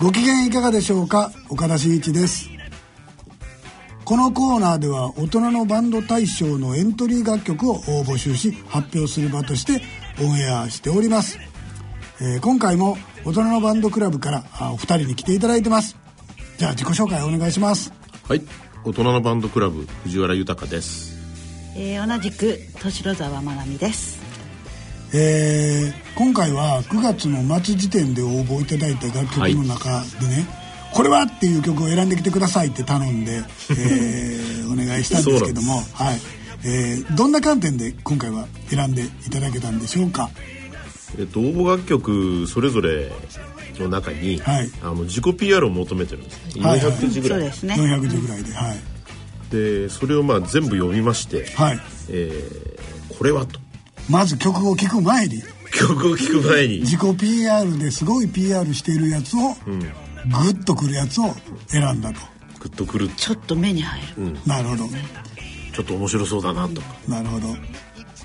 ご機嫌いかがでしょうか？岡田真一です。このコーナーでは大人のバンド大賞のエントリー楽曲を募集し発表する場としてオンエアしております、えー、今回も大人のバンドクラブからお二人に来ていただいてます。じゃあ自己紹介お願いします。はい。大人のバンドクラブ藤原豊です、えー、同じく敏沢まなみですえー、今回は9月の末時点で応募いただいた楽曲の中でね、はい、これはっていう曲を選んできてくださいって頼んで、えー、お願いしたんですけども、はい、えー、どんな観点で今回は選んでいただけたんでしょうか？えっと応募楽曲それぞれの中に、はい、あの自己 PR を求めてるんですね、はい、400字ぐらい、そうですね。400字ぐらいではい。でそれをまあ全部読みまして、はい。えー、これはとまず曲を聴く前に曲を聴く前に。自己 PR ですごい PR しているやつを、うん、グッとくるやつを選んだと。グッとくる。ちょっと目に入る、うん、なるほど。ちょっと面白そうだなと。かなるほど。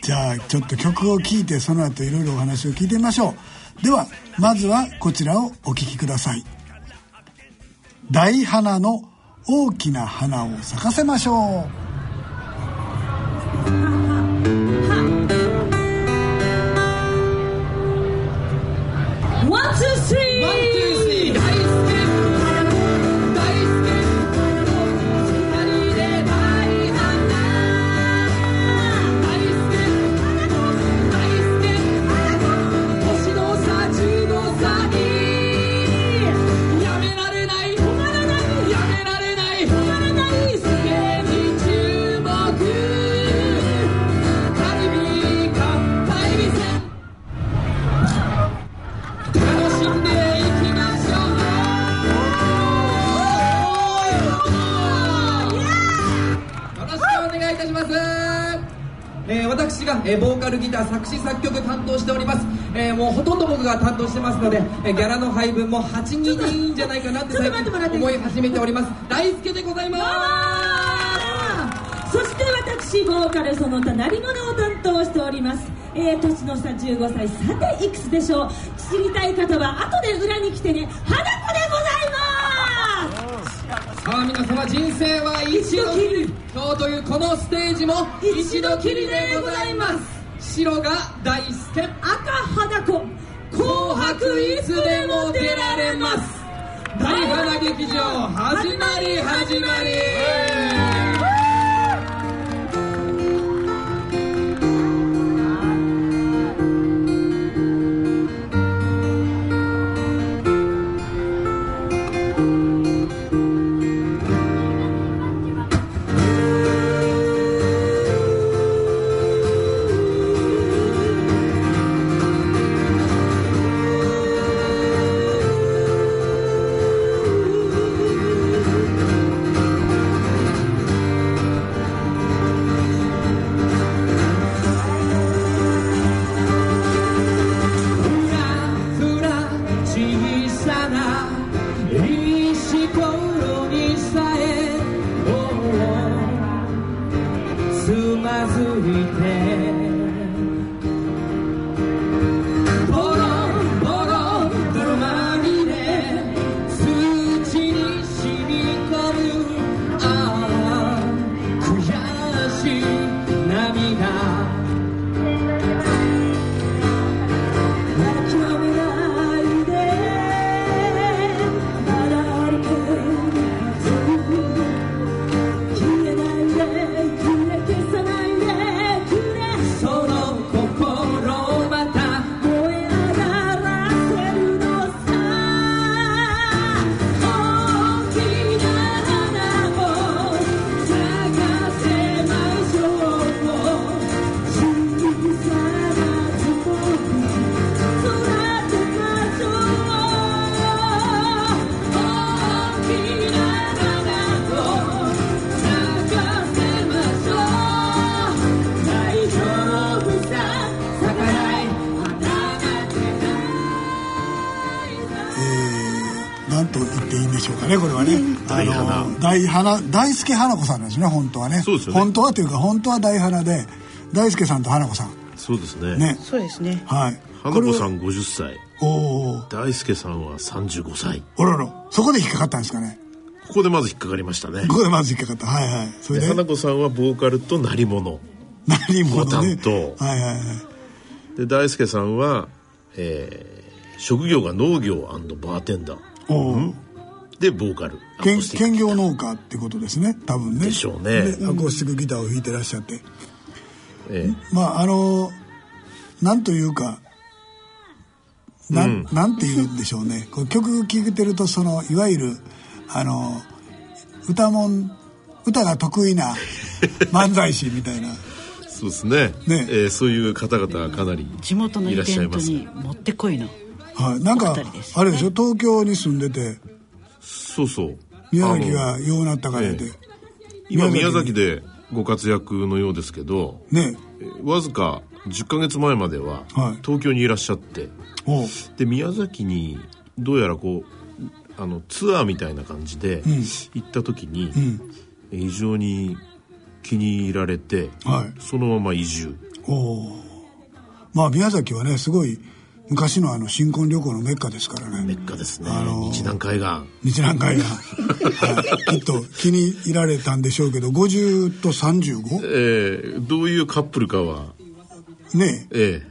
じゃあちょっと曲を聴いてその後いろいろお話を聞いてみましょう。ではまずはこちらをお聴きください。大花の大きな花を咲かせましょうルギター作詞作曲担当しております、えー、もうほとんど僕が担当してますので、えー、ギャラの配分も8人でいいんじゃないかなって最近思い始めております。大輔でございます。そして私ボーカルその他なり物を担当しております。えー、年の差15歳さていくつでしょう？知りたい方は後で裏に来てね花子でございます。さあ皆様人生は一度きり。今日というこのステージも一度きりでございます白が大輔。赤花子紅白いつでも出られます。大花劇場始まり始まり land. 大花大輔花子さんなんですね本当はね。そうですよね。本当はというか本当は大花で大輔さんと花子さん。そうですね。ね。そうですね。はい。花子さん50歳大輔さんは35歳あらら。そこで引っかかったんですかね。ここでまず引っかかりましたね。ここでまず引っかかった。はいはい。それで？花子さんはボーカルと鳴り物。鳴り物、ね、担当はいはいはい。で大輔さんは、えー、職業が農業バーテンダー。お、うん、でボーカル。兼業農家ってことですね。多分ね。でしょうね。アコースティックギターを弾いてらっしゃって、ええ、まああのなんというかなん、うん、なんて言うんでしょうね。こう曲聴いてるとそのいわゆるあの歌もん歌が得意な 漫才師みたいな。そうですね。ね、えー、そういう方々がかなり地元のイベントにもってこいの。はい。なんか、あれでしょ？東京に住んでてそうそう。宮崎がようなったからで、え今宮崎でご活躍のようですけどね。わずか10か月前までは東京にいらっしゃって、はい、で宮崎にどうやらこうあのツアーみたいな感じで行った時に、うん、非常に気に入られて、はい、そのまま移住。おまあ宮崎はねすごい昔のあの新婚旅行のメッカですからね。メッカですね、あのー、日南海岸。日南海岸、はい、きっと気に入られたんでしょうけど50と 35? ええー、どういうカップルかはねえ。え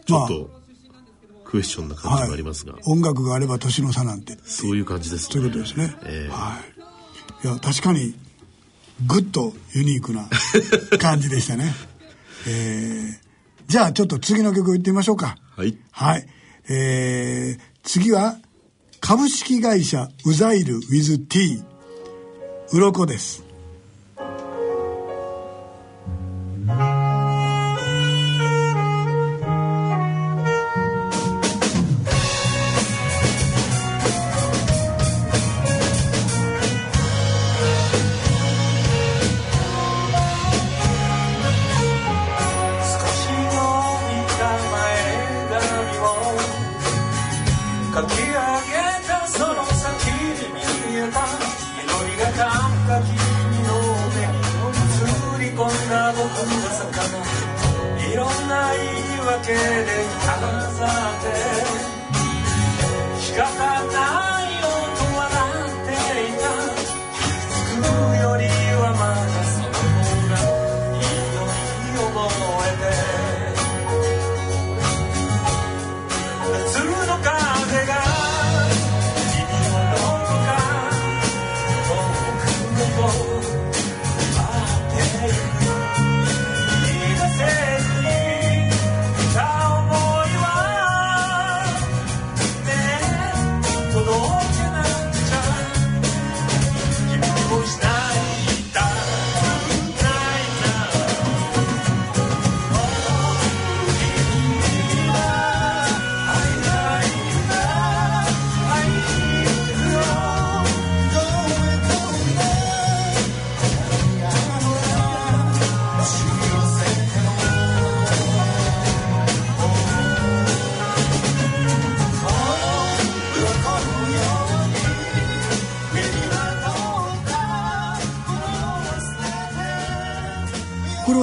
ー、ちょっと、まあ、クエスチョンな感じもありますが、はい、音楽があれば年の差なんて。そういう感じですね。そういうことですね、えー、はい。いや確かにぐっとユニークな感じでしたね。えー、じゃあちょっと次の曲いってみましょうか。はい。はい。えー、次は株式会社ウザイル with T 鱗です。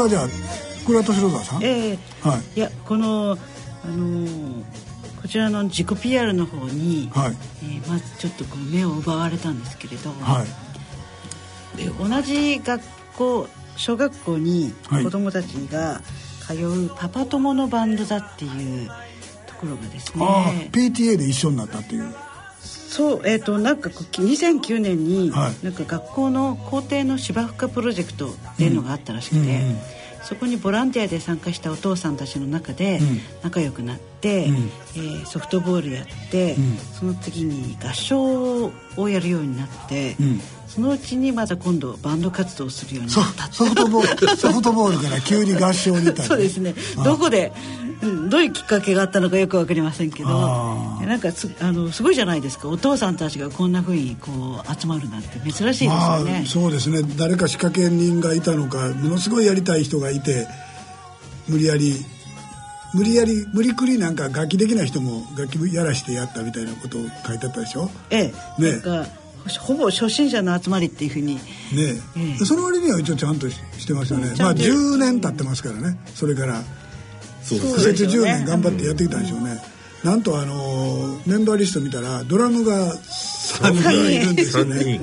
じゃあこれは敏郎さん？ええ。ー、はい、いやこのあのー、こちらの自己 PR の方に、はい。えー、まずちょっとこう目を奪われたんですけれど、はい、で同じ学校小学校に子供たちが通うパパ友のバンドだっていうところがですね、あ PTA で一緒になったっていう。そうえっ、ー、となんか2009年に、はい、なんか学校の校庭の芝生化プロジェクトっていうのがあったらしくて、うんうんうんそこにボランティアで参加したお父さんたちの中で仲良くなって、うん、えー、ソフトボールやって、うん、その次に合唱をやるようになって、うん、そのうちにまた今度バンド活動をするようになったソフトボールソフトボールから急に合唱に そうですね。どこでうん、どういうきっかけがあったのかよく分かりませんけどなんかすあのすごいじゃないですか。お父さんたちがこんなふうにこう集まるなんて珍しいですよね、まあ、そうですね。誰か仕掛け人がいたのかものすごいやりたい人がいて無理やり無理やり無理くりなんか楽器できない人も楽器やらしてやったみたいなことを書いてあったでしょ？ええ。ね。なんかほぼ初心者の集まりっていうふうに。ね。ええ、その割には一応ちゃんとしてますよね。まあ10年経ってますからね。それから苦節10年頑張ってやってきたんでしょうね、なんとあのメンバーリスト見たらドラムが3人。いるんですよね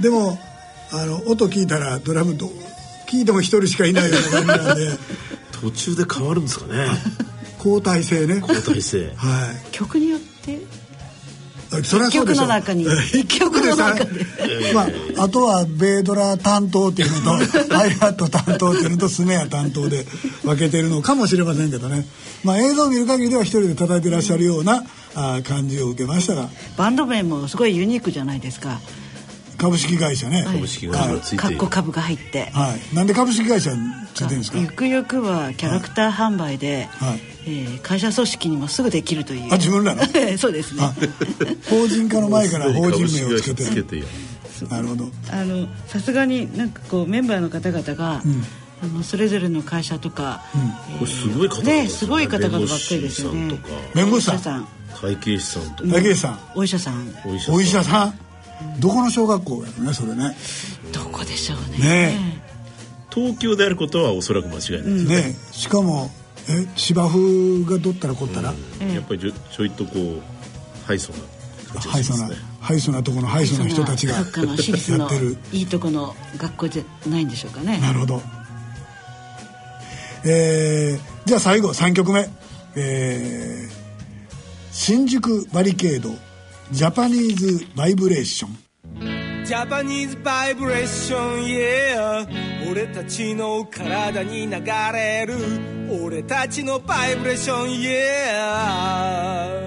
でもあの音聞いたらドラムと聞いても1人しかいないような感じなんで。途中で変わるんですかね。交代制ね。交代制。はい。曲によってそれはそうでしょ。の中に。一曲でさまああとはベードラ担当っていうのと ハイハット担当っていうのとスネア担当で分けてるのかもしれませんけどね。まあ映像を見る限りでは一人で叩いてらっしゃるようなあ感じを受けましたが。バンド名もすごいユニークじゃないですか株式会社ね、はい、株式会社がついてかっこ株が入って。はい。なんで株式会社ついてるんですか？ゆくゆくはキャラクター販売で、はい。えー、会社組織にもすぐできるという。あ自分らの？そうですね。法人化の前から法人名をつけてる。なるほど。あのさすがになんかこうメンバーの方々が、うん。あのそれぞれの会社とか、うん。えー、これすごい方々ね。すごい方々ばっかりですよね。弁護士さん会計士さん。とか。会計士さん。お医者さん。お医者さん？どこの小学校やろねそれね。どこでしょうね。ね東京であることはおそらく間違いないですね、ねしかもえ芝生がどったらこったら、うん、やっぱりちょちょいとこうハイソなハイソなハイソなとこのハイソな人たちがやってる。いいとこの学校じゃないんでしょうかね。なるほど。えー、じゃあ最後3曲目。えー、新宿バリケードジャパニーズバイブレーションジャパニーズバイブレーション yeah. 俺たちの体に流れる。俺たちのバイブレーション yeah.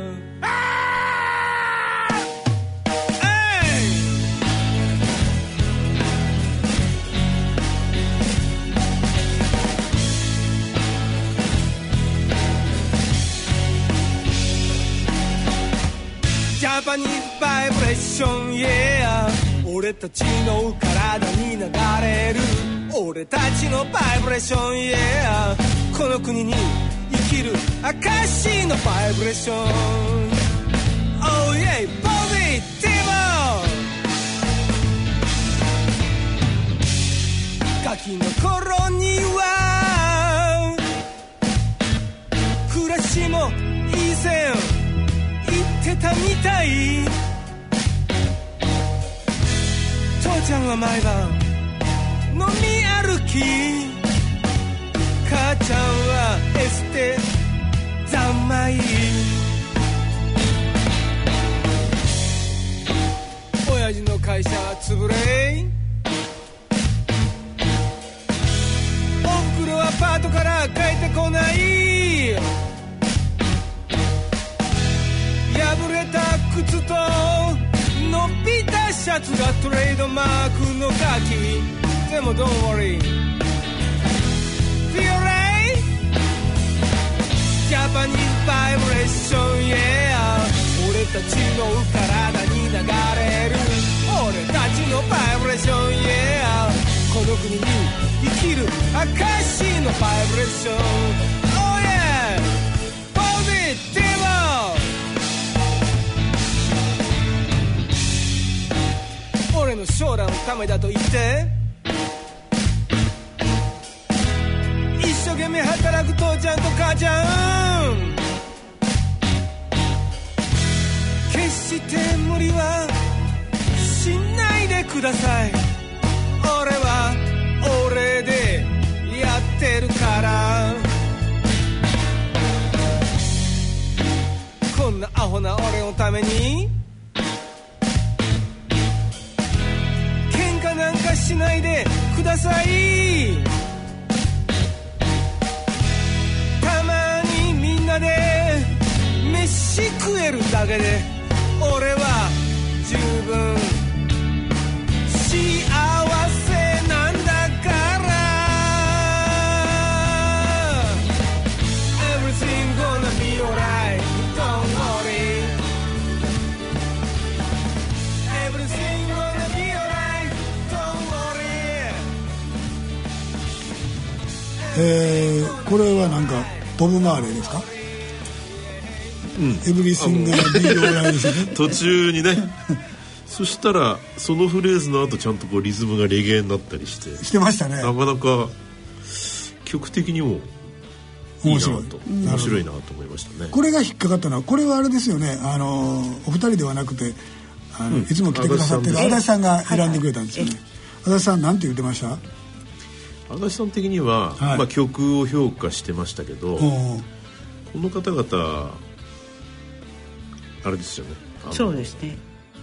ャパニーズバイブレーション yeah 俺たちの体に流れる。俺たちのバイブレーション yeah この国に生きる証のバイブレーション。Oh yeah ポジティブガキの頃には暮らしも以前。てたみたい。父ちゃんは毎晩飲み歩き。母ちゃんはエステ三昧親父の会社は潰れおふくろはパートから帰ってこない。れた靴と伸びたシャツがトレードマークのカキ。でも Don't worry Feel right? ジャパニーズバイブレーション Yeah 俺たちの体に流れる。俺たちのバイブレーション Yeah この国に生きる証のバイブレーションの将来のためだと言って。一生懸命働く父ちゃんと母ちゃん。決して無理はしないでください。えー、これはなんかボブ・マーレーですか？うん、 Everything be alright ですね。途中にね。そしたらそのフレーズの後ちゃんとこうリズムがレゲエになったりして。してましたね。なかなか曲的にもいいなと。面白い。なと思いましたね。これが引っかかったのはこれはあれですよね。あのお二人ではなくてあの、うん、いつも来てくださってる足立さんが選んでくれたんですよね。足立さんなんて言ってました？足立さん的には、はい、まあ、曲を評価してましたけどこの方々あれですよね。そうですね。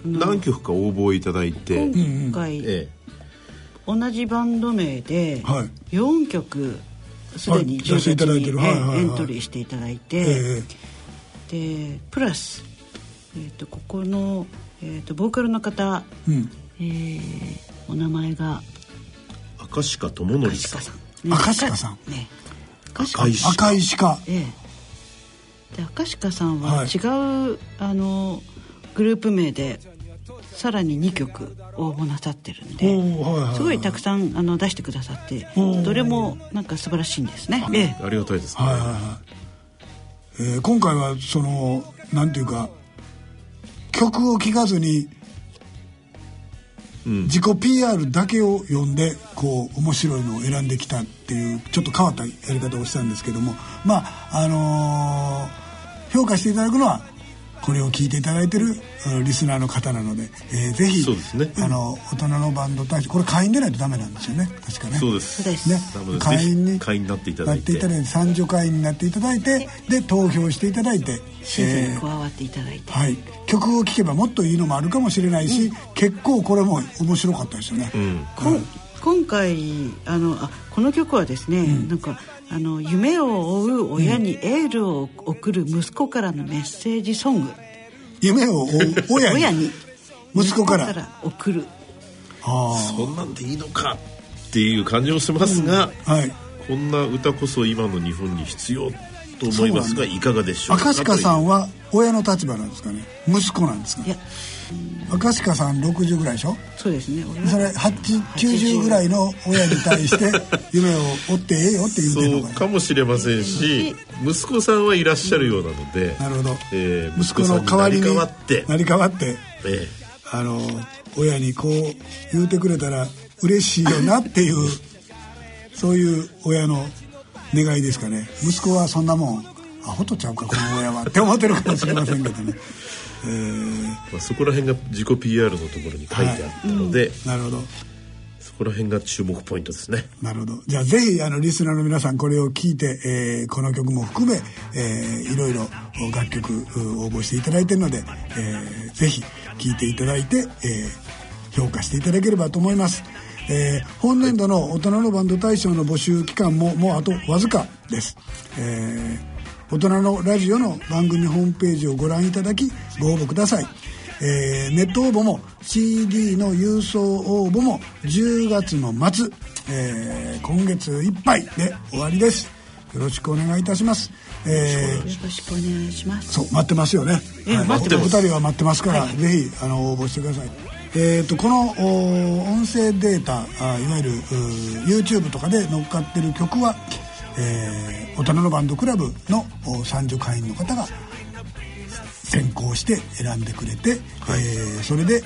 何曲か応募いただいて今回、ええ、同じバンド名で4曲すでに10月に、エントリーしていただいて、でプラス、えー、とここの、えー、とボーカルの方、うん、えー、お名前が赤鹿智則さん。赤鹿さん、ね、赤石赤石か、ええ、で赤鹿さんは違う、はい、あのグループ名でさらに2曲応募なさってるんで、はいはい、すごいたくさんあの出してくださってどれもなんか素晴らしいんですね、ええ、ありがたいですね、はいはいはい。えー、今回はそのなんていうか曲を聴かずに自己 PR だけを読んでこう面白いのを選んできたっていうちょっと変わったやり方をしたんですけども。まああのー、評価していただくのはこれを聞いていただいてるリスナーの方なので、えー、ぜひ、ね、あの大人のバンド大使これ会員でないとダメなんですよね。確かね。そうです。ね。会員に会員になっていただいて。なっていただいて三女会員になっていただいてで投票していただいてシーに加わっていただいて、えー、はい、曲を聴けばもっといいのもあるかもしれないし、うん、結構これも面白かったですよね、うん、今回あのあこの曲はですね、うん、なんかあの夢を追う親にエールを送る息子からのメッセージソング、夢を追う親に？親に。息子から。送る。あ。そんなんでいいのかっていう感じもしますが、うん、はい、こんな歌こそ今の日本に必要と思いますが、いかがでしょうか？赤鹿さんは親の立場なんですかね？息子なんですか？いや。赤鹿さん60ぐらいでしょ？そうですね。それ90ぐらいの親に対して 夢を追ってええよって言うてるのかそうかもしれませんし息子さんはいらっしゃるようなので、なるほど、えー、息子の代わりに成り代わって成り代わって、えー、あの親にこう言うてくれたら嬉しいよなっていうそういう親の願いですかね。息子はそんなもんアホとちゃうかこの親はって思ってるかもしれませんけどね。えー、まあ、そこら辺が自己 PR のところに書いてあったので、はい。うん、なるほど。そこら辺が注目ポイントですね。なるほど。じゃあぜひあのリスナーの皆さんこれを聞いて、えー、この曲も含め、えー、いろいろ楽曲応募していただいてるので、えー、ぜひ聴いていただいて、えー、評価していただければと思いますえー、本年度の大人のバンド大賞の募集期間ももうあとわずかです、えー大人のラジオの番組ホームページをご覧いただきご応募ください、えー、ネット応募も CD の郵送応募も10月の末、えー、今月いっぱいで終わりですよろしくお願いいたします。えー、よろしくお願いします。そう待ってますよね。えー、はい、待ってます。二人は待ってますから、はい、ぜひあの応募してください。えーと、この音声データあいわゆる YouTube とかで乗っかってる曲はえー、大人のバンドクラブの三女会員の方が選考して選んでくれて、はい、えー、それで、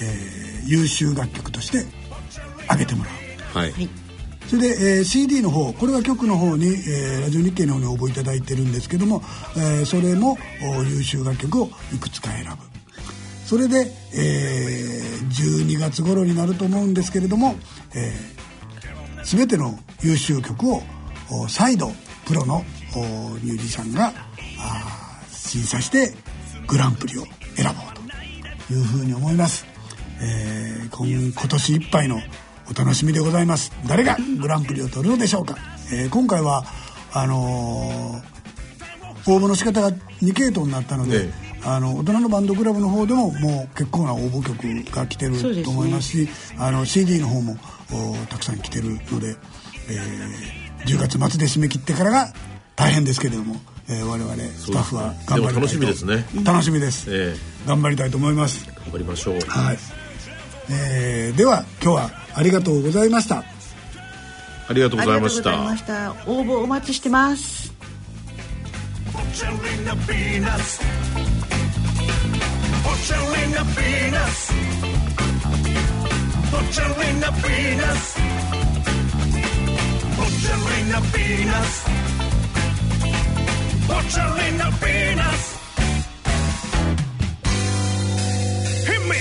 えー、優秀楽曲としてあげてもらう。はい。それで、えー、CD の方これは曲の方に、えー、ラジオ日経の方に応募いただいてるんですけども、えー、それも優秀楽曲をいくつか選ぶそれで、えー、12月頃になると思うんですけれども、えー、全ての優秀曲を再度プロのミュージシャンが審査してグランプリを選ぼうというふうに思います、えー、今今年いっぱいのお楽しみでございます。誰がグランプリを取るのでしょうか、えー、今回はあのー、応募の仕方が2系統になったので、あの大人のバンドクラブの方でももう結構な応募曲が来てると思いますし、ね、あの CD の方もたくさん来てるので、えー10月末で締め切ってからが大変ですけれども、えー、我々スタッフは頑張りたいと楽しみですね。楽しみです、えー、頑張りたいと思います。頑張りましょう。はい、えー、では今日はありがとうございました。ありがとうございました。応募お待ちしてます「Put a penis. Put a penis. Put a penis. Put a penis. Hit me.